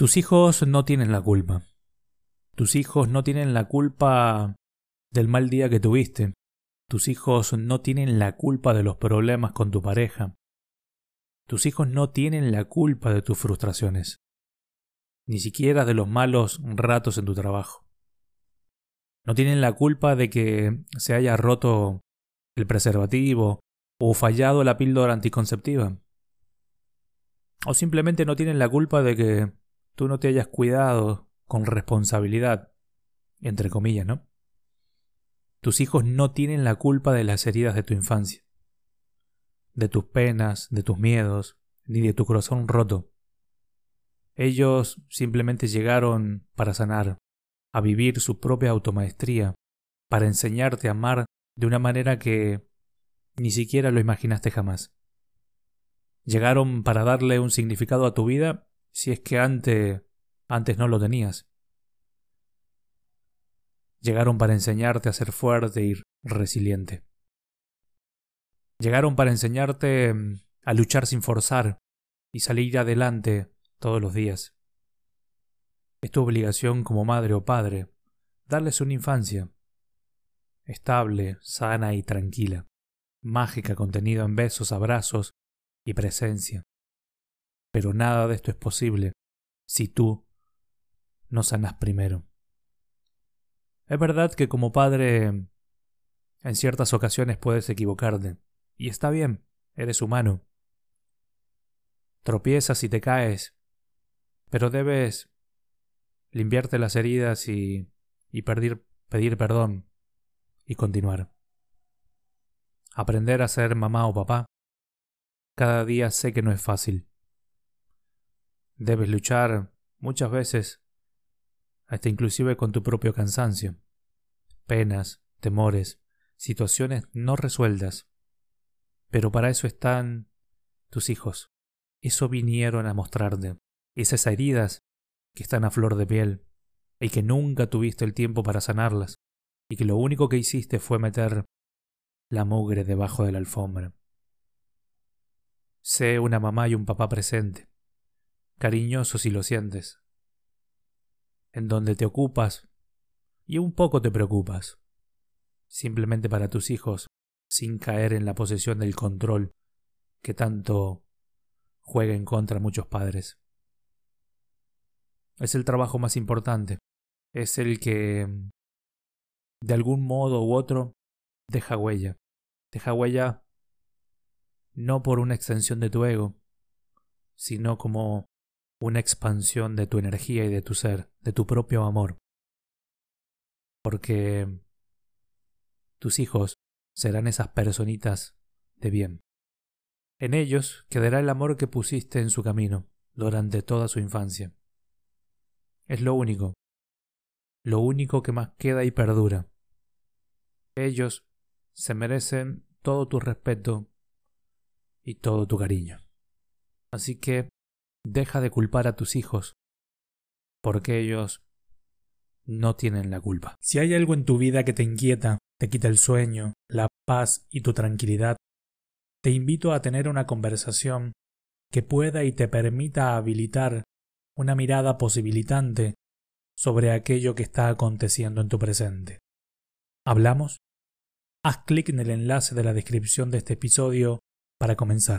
Tus hijos no tienen la culpa. Tus hijos no tienen la culpa del mal día que tuviste. Tus hijos no tienen la culpa de los problemas con tu pareja. Tus hijos no tienen la culpa de tus frustraciones. Ni siquiera de los malos ratos en tu trabajo. No tienen la culpa de que se haya roto el preservativo o fallado la píldora anticonceptiva. O simplemente no tienen la culpa de que tú no te hayas cuidado con responsabilidad, entre comillas, ¿no? Tus hijos no tienen la culpa de las heridas de tu infancia, de tus penas, de tus miedos, ni de tu corazón roto. Ellos simplemente llegaron para sanar, a vivir su propia automaestría, para enseñarte a amar de una manera que ni siquiera lo imaginaste jamás. Llegaron para darle un significado a tu vida si es que antes antes no lo tenías. Llegaron para enseñarte a ser fuerte y resiliente. Llegaron para enseñarte mm, a luchar sin forzar y salir adelante todos los días. Es tu obligación como madre o padre darles una infancia estable, sana y tranquila, mágica contenida en besos, abrazos y presencia. Pero nada de esto es posible si tú no sanas primero. Es verdad que como padre en ciertas ocasiones puedes equivocarte, y está bien, eres humano. Tropiezas y te caes, pero debes limpiarte las heridas y, y pedir, pedir perdón y continuar. Aprender a ser mamá o papá. Cada día sé que no es fácil. Debes luchar muchas veces hasta inclusive con tu propio cansancio, penas, temores, situaciones no resueltas. Pero para eso están tus hijos. Eso vinieron a mostrarte. Esas heridas que están a flor de piel y que nunca tuviste el tiempo para sanarlas y que lo único que hiciste fue meter la mugre debajo de la alfombra. Sé una mamá y un papá presente, cariñosos si lo sientes, en donde te ocupas y un poco te preocupas, simplemente para tus hijos, sin caer en la posesión del control que tanto juega en contra muchos padres. Es el trabajo más importante, es el que de algún modo u otro deja huella, deja huella no por una extensión de tu ego, sino como una expansión de tu energía y de tu ser, de tu propio amor. Porque tus hijos serán esas personitas de bien. En ellos quedará el amor que pusiste en su camino durante toda su infancia. Es lo único, lo único que más queda y perdura. Ellos se merecen todo tu respeto y todo tu cariño. Así que Deja de culpar a tus hijos, porque ellos no tienen la culpa. Si hay algo en tu vida que te inquieta, te quita el sueño, la paz y tu tranquilidad, te invito a tener una conversación que pueda y te permita habilitar una mirada posibilitante sobre aquello que está aconteciendo en tu presente. ¿Hablamos? Haz clic en el enlace de la descripción de este episodio para comenzar.